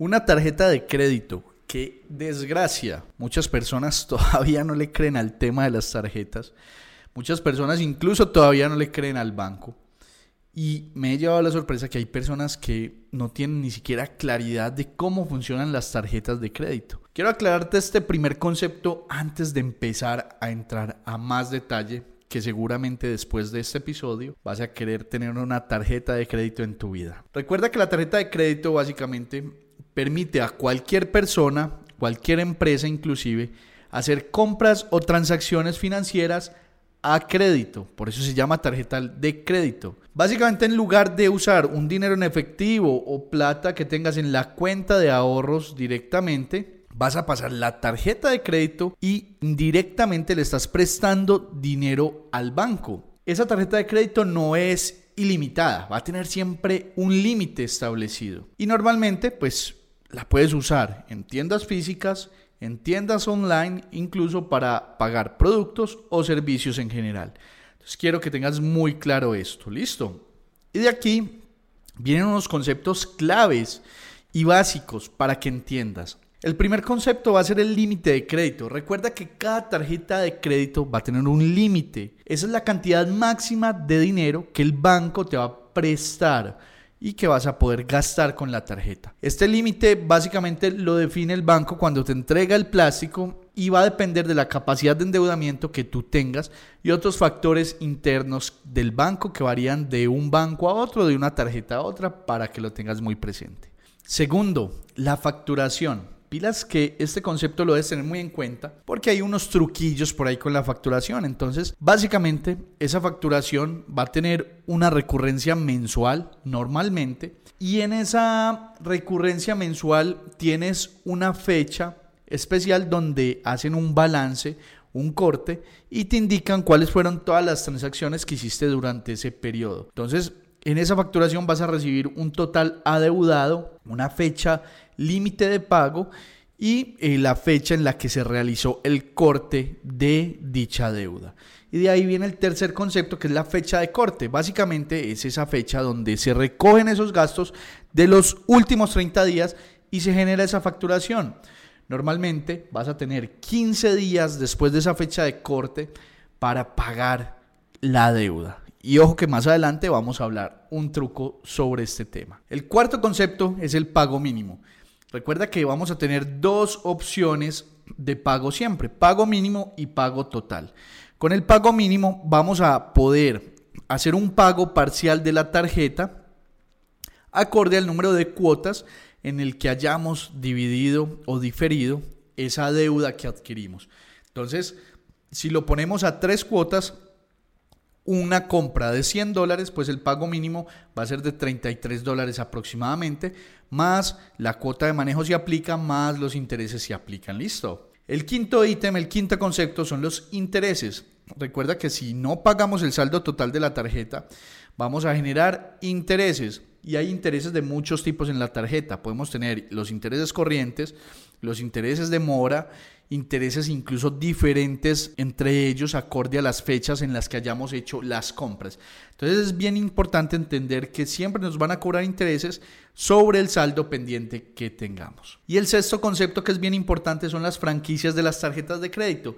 Una tarjeta de crédito. Qué desgracia. Muchas personas todavía no le creen al tema de las tarjetas. Muchas personas incluso todavía no le creen al banco. Y me he llevado la sorpresa que hay personas que no tienen ni siquiera claridad de cómo funcionan las tarjetas de crédito. Quiero aclararte este primer concepto antes de empezar a entrar a más detalle que seguramente después de este episodio vas a querer tener una tarjeta de crédito en tu vida. Recuerda que la tarjeta de crédito básicamente permite a cualquier persona, cualquier empresa inclusive, hacer compras o transacciones financieras a crédito. Por eso se llama tarjeta de crédito. Básicamente en lugar de usar un dinero en efectivo o plata que tengas en la cuenta de ahorros directamente, vas a pasar la tarjeta de crédito y directamente le estás prestando dinero al banco. Esa tarjeta de crédito no es ilimitada, va a tener siempre un límite establecido. Y normalmente, pues la puedes usar en tiendas físicas, en tiendas online, incluso para pagar productos o servicios en general. Entonces quiero que tengas muy claro esto, ¿listo? Y de aquí vienen unos conceptos claves y básicos para que entiendas. El primer concepto va a ser el límite de crédito. Recuerda que cada tarjeta de crédito va a tener un límite. Esa es la cantidad máxima de dinero que el banco te va a prestar y que vas a poder gastar con la tarjeta. Este límite básicamente lo define el banco cuando te entrega el plástico y va a depender de la capacidad de endeudamiento que tú tengas y otros factores internos del banco que varían de un banco a otro, de una tarjeta a otra, para que lo tengas muy presente. Segundo, la facturación. Pilas que este concepto lo debes tener muy en cuenta porque hay unos truquillos por ahí con la facturación. Entonces, básicamente, esa facturación va a tener una recurrencia mensual normalmente y en esa recurrencia mensual tienes una fecha especial donde hacen un balance, un corte y te indican cuáles fueron todas las transacciones que hiciste durante ese periodo. Entonces, en esa facturación vas a recibir un total adeudado, una fecha límite de pago y eh, la fecha en la que se realizó el corte de dicha deuda. Y de ahí viene el tercer concepto que es la fecha de corte. Básicamente es esa fecha donde se recogen esos gastos de los últimos 30 días y se genera esa facturación. Normalmente vas a tener 15 días después de esa fecha de corte para pagar la deuda. Y ojo que más adelante vamos a hablar un truco sobre este tema. El cuarto concepto es el pago mínimo. Recuerda que vamos a tener dos opciones de pago siempre, pago mínimo y pago total. Con el pago mínimo vamos a poder hacer un pago parcial de la tarjeta acorde al número de cuotas en el que hayamos dividido o diferido esa deuda que adquirimos. Entonces, si lo ponemos a tres cuotas, una compra de 100 dólares, pues el pago mínimo va a ser de 33 dólares aproximadamente, más la cuota de manejo se aplica, más los intereses se aplican. Listo. El quinto ítem, el quinto concepto son los intereses. Recuerda que si no pagamos el saldo total de la tarjeta, vamos a generar intereses. Y hay intereses de muchos tipos en la tarjeta. Podemos tener los intereses corrientes, los intereses de mora intereses incluso diferentes entre ellos acorde a las fechas en las que hayamos hecho las compras. Entonces es bien importante entender que siempre nos van a cobrar intereses sobre el saldo pendiente que tengamos. Y el sexto concepto que es bien importante son las franquicias de las tarjetas de crédito.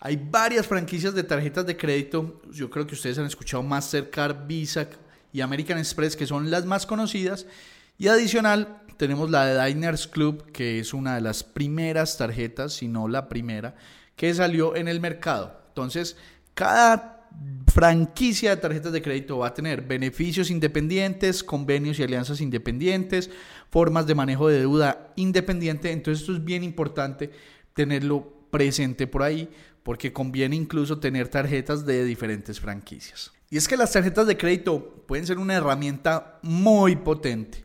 Hay varias franquicias de tarjetas de crédito. Yo creo que ustedes han escuchado Mastercard, Visa y American Express, que son las más conocidas. Y adicional, tenemos la de Diners Club, que es una de las primeras tarjetas, si no la primera, que salió en el mercado. Entonces, cada franquicia de tarjetas de crédito va a tener beneficios independientes, convenios y alianzas independientes, formas de manejo de deuda independiente. Entonces, esto es bien importante tenerlo presente por ahí porque conviene incluso tener tarjetas de diferentes franquicias. Y es que las tarjetas de crédito pueden ser una herramienta muy potente.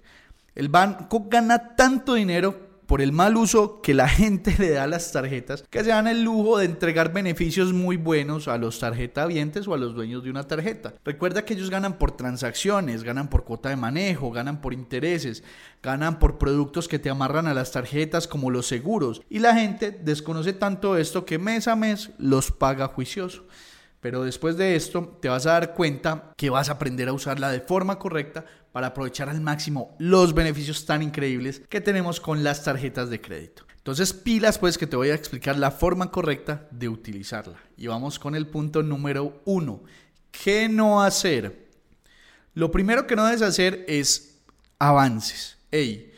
El banco gana tanto dinero por el mal uso que la gente le da a las tarjetas, que se dan el lujo de entregar beneficios muy buenos a los tarjetavientes o a los dueños de una tarjeta. Recuerda que ellos ganan por transacciones, ganan por cuota de manejo, ganan por intereses, ganan por productos que te amarran a las tarjetas como los seguros. Y la gente desconoce tanto esto que mes a mes los paga juicioso. Pero después de esto te vas a dar cuenta que vas a aprender a usarla de forma correcta para aprovechar al máximo los beneficios tan increíbles que tenemos con las tarjetas de crédito. Entonces pilas pues que te voy a explicar la forma correcta de utilizarla. Y vamos con el punto número uno. ¿Qué no hacer? Lo primero que no debes hacer es avances. Ey,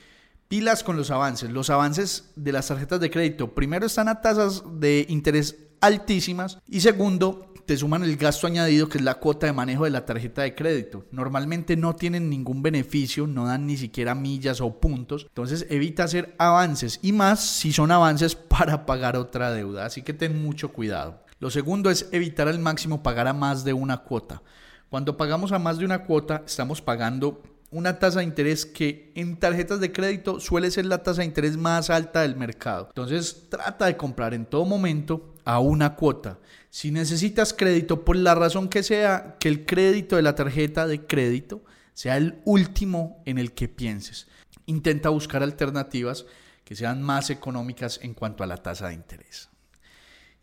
pilas con los avances. Los avances de las tarjetas de crédito primero están a tasas de interés altísimas y segundo te suman el gasto añadido que es la cuota de manejo de la tarjeta de crédito. Normalmente no tienen ningún beneficio, no dan ni siquiera millas o puntos. Entonces evita hacer avances y más si son avances para pagar otra deuda. Así que ten mucho cuidado. Lo segundo es evitar al máximo pagar a más de una cuota. Cuando pagamos a más de una cuota estamos pagando una tasa de interés que en tarjetas de crédito suele ser la tasa de interés más alta del mercado. Entonces trata de comprar en todo momento a una cuota. Si necesitas crédito, por la razón que sea, que el crédito de la tarjeta de crédito sea el último en el que pienses. Intenta buscar alternativas que sean más económicas en cuanto a la tasa de interés.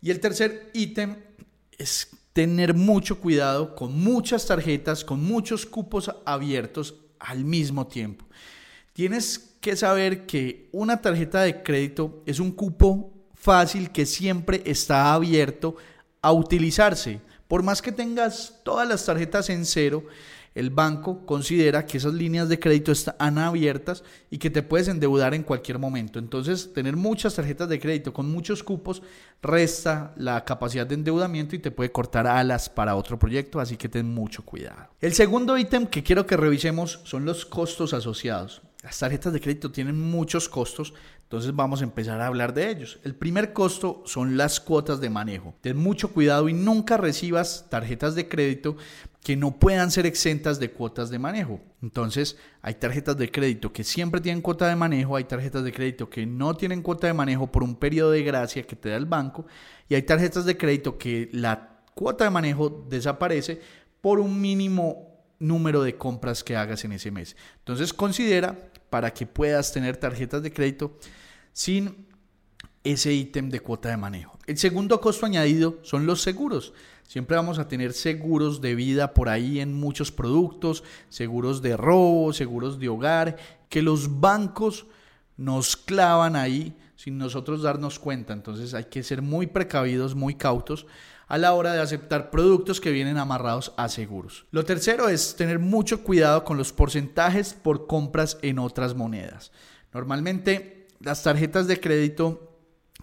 Y el tercer ítem es tener mucho cuidado con muchas tarjetas, con muchos cupos abiertos al mismo tiempo. Tienes que saber que una tarjeta de crédito es un cupo fácil que siempre está abierto a utilizarse. Por más que tengas todas las tarjetas en cero, el banco considera que esas líneas de crédito están abiertas y que te puedes endeudar en cualquier momento. Entonces, tener muchas tarjetas de crédito con muchos cupos resta la capacidad de endeudamiento y te puede cortar alas para otro proyecto, así que ten mucho cuidado. El segundo ítem que quiero que revisemos son los costos asociados. Las tarjetas de crédito tienen muchos costos, entonces vamos a empezar a hablar de ellos. El primer costo son las cuotas de manejo. Ten mucho cuidado y nunca recibas tarjetas de crédito que no puedan ser exentas de cuotas de manejo. Entonces, hay tarjetas de crédito que siempre tienen cuota de manejo, hay tarjetas de crédito que no tienen cuota de manejo por un periodo de gracia que te da el banco y hay tarjetas de crédito que la cuota de manejo desaparece por un mínimo número de compras que hagas en ese mes. Entonces, considera para que puedas tener tarjetas de crédito sin ese ítem de cuota de manejo. El segundo costo añadido son los seguros. Siempre vamos a tener seguros de vida por ahí en muchos productos, seguros de robo, seguros de hogar, que los bancos nos clavan ahí sin nosotros darnos cuenta. Entonces hay que ser muy precavidos, muy cautos a la hora de aceptar productos que vienen amarrados a seguros. Lo tercero es tener mucho cuidado con los porcentajes por compras en otras monedas. Normalmente las tarjetas de crédito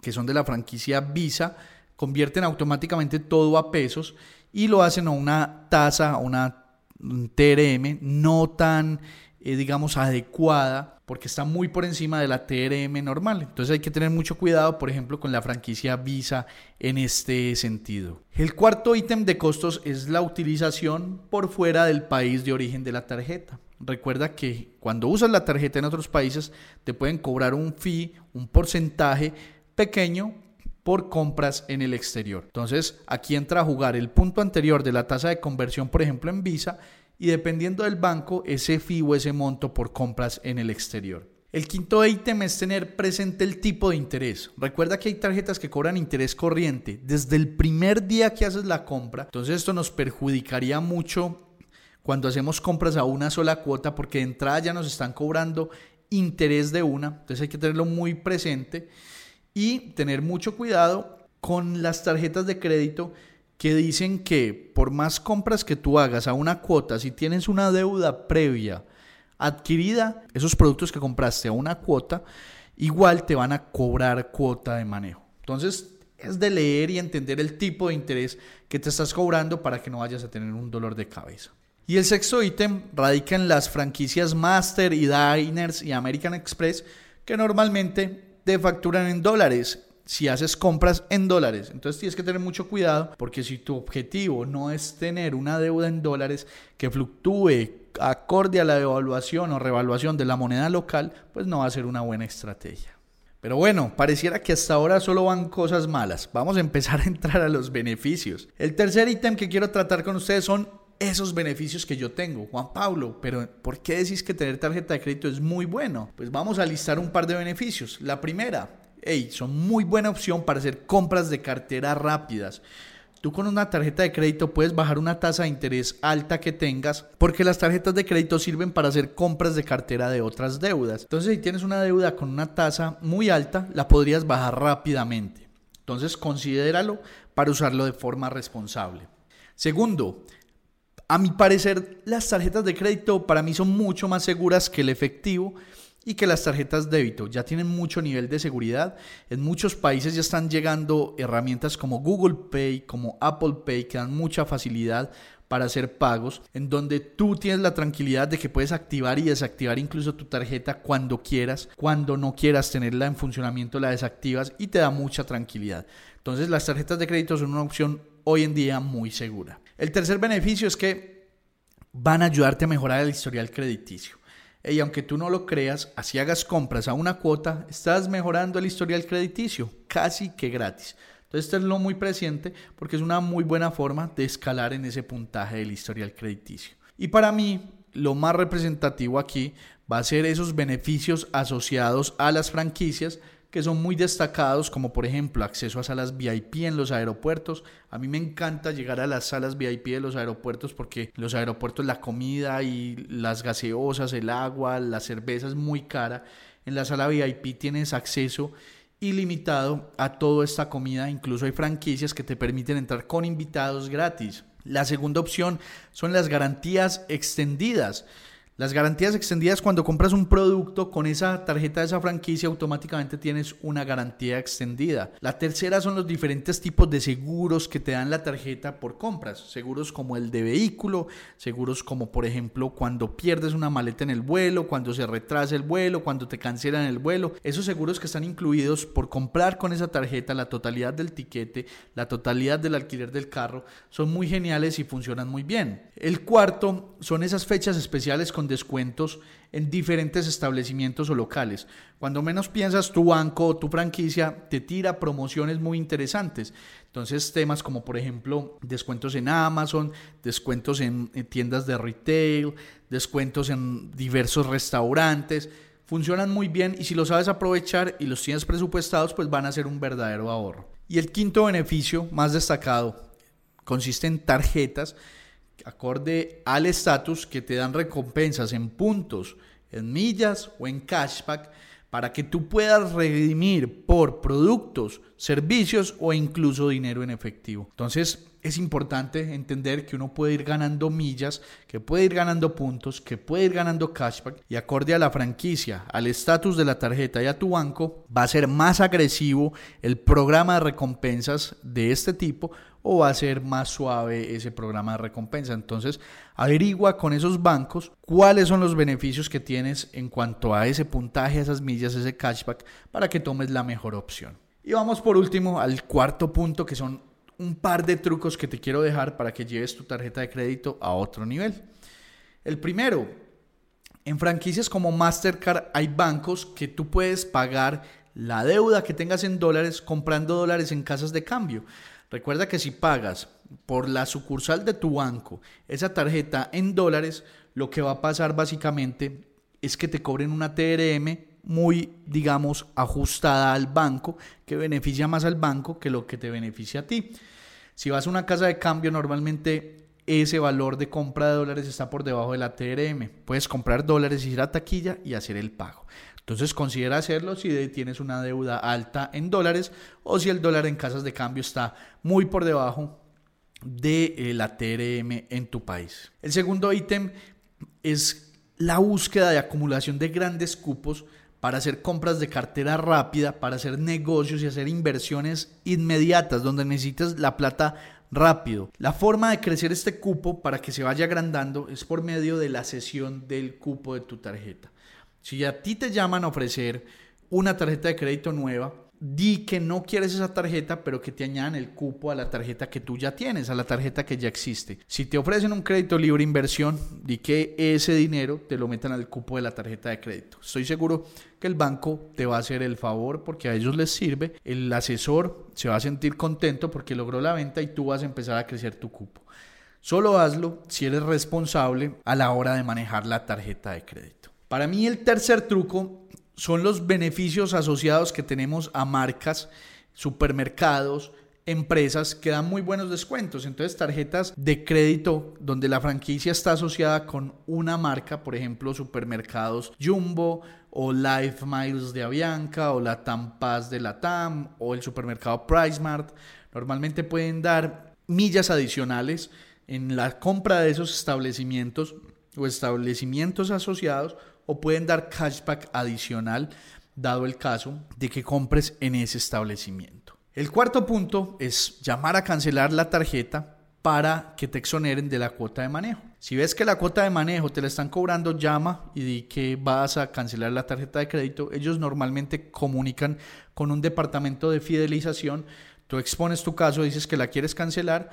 que son de la franquicia Visa convierten automáticamente todo a pesos y lo hacen a una tasa, a una TRM no tan, eh, digamos, adecuada porque está muy por encima de la TRM normal. Entonces hay que tener mucho cuidado, por ejemplo, con la franquicia Visa en este sentido. El cuarto ítem de costos es la utilización por fuera del país de origen de la tarjeta. Recuerda que cuando usas la tarjeta en otros países te pueden cobrar un fee, un porcentaje pequeño por compras en el exterior. Entonces aquí entra a jugar el punto anterior de la tasa de conversión, por ejemplo, en Visa y dependiendo del banco, ese fee o ese monto por compras en el exterior. El quinto ítem es tener presente el tipo de interés. Recuerda que hay tarjetas que cobran interés corriente desde el primer día que haces la compra. Entonces esto nos perjudicaría mucho cuando hacemos compras a una sola cuota porque de entrada ya nos están cobrando interés de una. Entonces hay que tenerlo muy presente y tener mucho cuidado con las tarjetas de crédito que dicen que por más compras que tú hagas a una cuota, si tienes una deuda previa adquirida, esos productos que compraste a una cuota, igual te van a cobrar cuota de manejo. Entonces, es de leer y entender el tipo de interés que te estás cobrando para que no vayas a tener un dolor de cabeza. Y el sexto ítem radica en las franquicias Master y Diners y American Express que normalmente te facturan en dólares si haces compras en dólares. Entonces tienes que tener mucho cuidado porque si tu objetivo no es tener una deuda en dólares que fluctúe acorde a la devaluación o revaluación de la moneda local, pues no va a ser una buena estrategia. Pero bueno, pareciera que hasta ahora solo van cosas malas. Vamos a empezar a entrar a los beneficios. El tercer ítem que quiero tratar con ustedes son esos beneficios que yo tengo. Juan Pablo, pero ¿por qué decís que tener tarjeta de crédito es muy bueno? Pues vamos a listar un par de beneficios. La primera, hey, son muy buena opción para hacer compras de cartera rápidas. Tú con una tarjeta de crédito puedes bajar una tasa de interés alta que tengas porque las tarjetas de crédito sirven para hacer compras de cartera de otras deudas. Entonces si tienes una deuda con una tasa muy alta, la podrías bajar rápidamente. Entonces considéralo para usarlo de forma responsable. Segundo, a mi parecer las tarjetas de crédito para mí son mucho más seguras que el efectivo y que las tarjetas débito ya tienen mucho nivel de seguridad. En muchos países ya están llegando herramientas como Google Pay, como Apple Pay, que dan mucha facilidad para hacer pagos, en donde tú tienes la tranquilidad de que puedes activar y desactivar incluso tu tarjeta cuando quieras, cuando no quieras tenerla en funcionamiento la desactivas y te da mucha tranquilidad. Entonces las tarjetas de crédito son una opción hoy en día muy segura. El tercer beneficio es que van a ayudarte a mejorar el historial crediticio. Y aunque tú no lo creas, así hagas compras a una cuota, estás mejorando el historial crediticio, casi que gratis. Entonces, tenlo muy presente porque es una muy buena forma de escalar en ese puntaje del historial crediticio. Y para mí, lo más representativo aquí va a ser esos beneficios asociados a las franquicias que son muy destacados, como por ejemplo acceso a salas VIP en los aeropuertos. A mí me encanta llegar a las salas VIP de los aeropuertos porque los aeropuertos la comida y las gaseosas, el agua, la cerveza es muy cara. En la sala VIP tienes acceso ilimitado a toda esta comida, incluso hay franquicias que te permiten entrar con invitados gratis. La segunda opción son las garantías extendidas. Las garantías extendidas cuando compras un producto con esa tarjeta de esa franquicia automáticamente tienes una garantía extendida. La tercera son los diferentes tipos de seguros que te dan la tarjeta por compras. Seguros como el de vehículo, seguros como por ejemplo cuando pierdes una maleta en el vuelo, cuando se retrasa el vuelo, cuando te cancelan el vuelo. Esos seguros que están incluidos por comprar con esa tarjeta la totalidad del tiquete, la totalidad del alquiler del carro, son muy geniales y funcionan muy bien. El cuarto son esas fechas especiales con descuentos en diferentes establecimientos o locales. Cuando menos piensas, tu banco o tu franquicia te tira promociones muy interesantes. Entonces, temas como por ejemplo descuentos en Amazon, descuentos en, tiendas de retail, descuentos en diversos restaurantes, funcionan muy bien y si lo sabes aprovechar y los tienes presupuestados, pues van a ser un verdadero ahorro. Y el quinto beneficio más destacado consiste en tarjetas acorde al estatus que te dan recompensas en puntos, en millas o en cashback para que tú puedas redimir por productos, servicios o incluso dinero en efectivo. Entonces, es importante entender que uno puede ir ganando millas, que puede ir ganando puntos, que puede ir ganando cashback y acorde a la franquicia, al estatus de la tarjeta y a tu banco, va a ser más agresivo el programa de recompensas de este tipo o va a ser más suave ese programa de recompensa. Entonces, averigua con esos bancos cuáles son los beneficios que tienes en cuanto a ese puntaje, a esas millas, ese cashback, para que tomes la mejor opción. Y vamos por último al cuarto punto, que son un par de trucos que te quiero dejar para que lleves tu tarjeta de crédito a otro nivel. El primero, en franquicias como Mastercard hay bancos que tú puedes pagar la deuda que tengas en dólares comprando dólares en casas de cambio. Recuerda que si pagas por la sucursal de tu banco esa tarjeta en dólares, lo que va a pasar básicamente es que te cobren una TRM muy, digamos, ajustada al banco, que beneficia más al banco que lo que te beneficia a ti. Si vas a una casa de cambio, normalmente ese valor de compra de dólares está por debajo de la TRM. Puedes comprar dólares, ir a taquilla y hacer el pago. Entonces considera hacerlo si tienes una deuda alta en dólares o si el dólar en casas de cambio está muy por debajo de eh, la TRM en tu país. El segundo ítem es la búsqueda de acumulación de grandes cupos para hacer compras de cartera rápida, para hacer negocios y hacer inversiones inmediatas donde necesitas la plata rápido. La forma de crecer este cupo para que se vaya agrandando es por medio de la cesión del cupo de tu tarjeta. Si a ti te llaman a ofrecer una tarjeta de crédito nueva, di que no quieres esa tarjeta, pero que te añadan el cupo a la tarjeta que tú ya tienes, a la tarjeta que ya existe. Si te ofrecen un crédito libre inversión, di que ese dinero te lo metan al cupo de la tarjeta de crédito. Estoy seguro que el banco te va a hacer el favor porque a ellos les sirve. El asesor se va a sentir contento porque logró la venta y tú vas a empezar a crecer tu cupo. Solo hazlo si eres responsable a la hora de manejar la tarjeta de crédito. Para mí el tercer truco son los beneficios asociados que tenemos a marcas, supermercados, empresas que dan muy buenos descuentos. Entonces, tarjetas de crédito donde la franquicia está asociada con una marca, por ejemplo, supermercados Jumbo o Life Miles de Avianca o la Tampaz de la TAM o el supermercado PriceMart, normalmente pueden dar millas adicionales en la compra de esos establecimientos o establecimientos asociados o pueden dar cashback adicional dado el caso de que compres en ese establecimiento. El cuarto punto es llamar a cancelar la tarjeta para que te exoneren de la cuota de manejo. Si ves que la cuota de manejo te la están cobrando, llama y di que vas a cancelar la tarjeta de crédito. Ellos normalmente comunican con un departamento de fidelización. Tú expones tu caso, dices que la quieres cancelar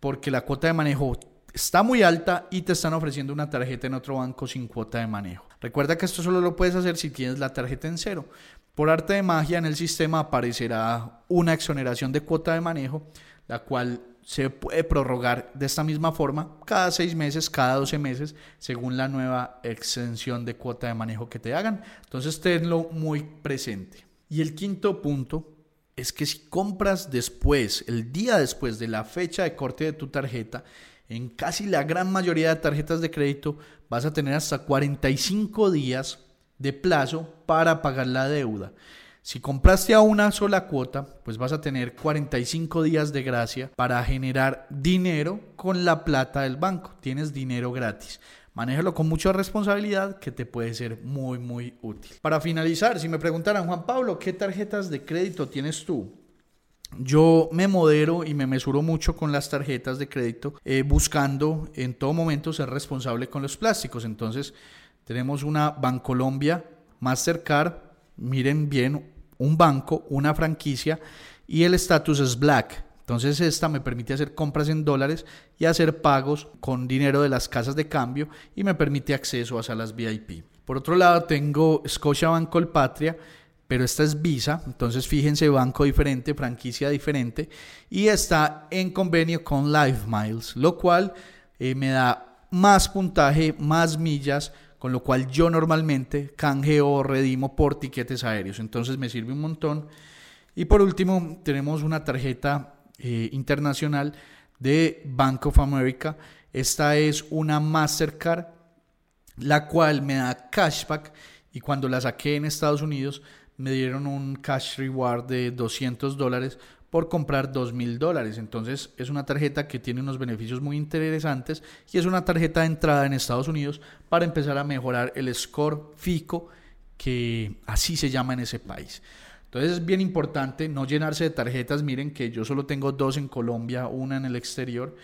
porque la cuota de manejo está muy alta y te están ofreciendo una tarjeta en otro banco sin cuota de manejo. Recuerda que esto solo lo puedes hacer si tienes la tarjeta en cero. Por arte de magia en el sistema aparecerá una exoneración de cuota de manejo, la cual se puede prorrogar de esta misma forma cada seis meses, cada 12 meses, según la nueva exención de cuota de manejo que te hagan. Entonces tenlo muy presente. Y el quinto punto es que si compras después, el día después de la fecha de corte de tu tarjeta, en casi la gran mayoría de tarjetas de crédito vas a tener hasta 45 días de plazo para pagar la deuda. Si compraste a una sola cuota, pues vas a tener 45 días de gracia para generar dinero con la plata del banco. Tienes dinero gratis. Manéjalo con mucha responsabilidad que te puede ser muy, muy útil. Para finalizar, si me preguntaran, Juan Pablo, ¿qué tarjetas de crédito tienes tú? Yo me modero y me mesuro mucho con las tarjetas de crédito, eh, buscando en todo momento ser responsable con los plásticos. Entonces, tenemos una Bancolombia Mastercard, miren bien, un banco, una franquicia y el estatus es Black. Entonces esta me permite hacer compras en dólares y hacer pagos con dinero de las casas de cambio y me permite acceso a salas VIP. Por otro lado tengo Scotiabank Colpatria pero esta es Visa, entonces fíjense, banco diferente, franquicia diferente, y está en convenio con Live Miles, lo cual eh, me da más puntaje, más millas, con lo cual yo normalmente canjeo o redimo por tiquetes aéreos, entonces me sirve un montón. Y por último, tenemos una tarjeta eh, internacional de Bank of America, esta es una Mastercard, la cual me da cashback y cuando la saqué en Estados Unidos me dieron un cash reward de 200 dólares por comprar 2.000 dólares. Entonces es una tarjeta que tiene unos beneficios muy interesantes y es una tarjeta de entrada en Estados Unidos para empezar a mejorar el score FICO, que así se llama en ese país. Entonces es bien importante no llenarse de tarjetas. Miren que yo solo tengo dos en Colombia, una en el exterior.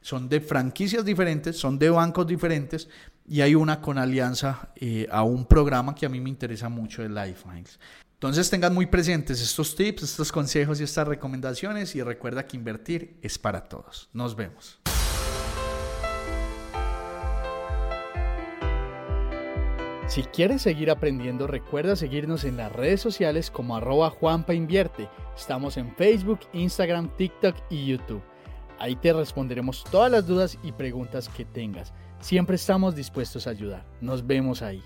Son de franquicias diferentes, son de bancos diferentes, y hay una con alianza eh, a un programa que a mí me interesa mucho de Lifeminds. Entonces tengan muy presentes estos tips, estos consejos y estas recomendaciones y recuerda que invertir es para todos. Nos vemos. Si quieres seguir aprendiendo, recuerda seguirnos en las redes sociales como arroba Juanpa Invierte. Estamos en Facebook, Instagram, TikTok y YouTube. Ahí te responderemos todas las dudas y preguntas que tengas. Siempre estamos dispuestos a ayudar. Nos vemos ahí.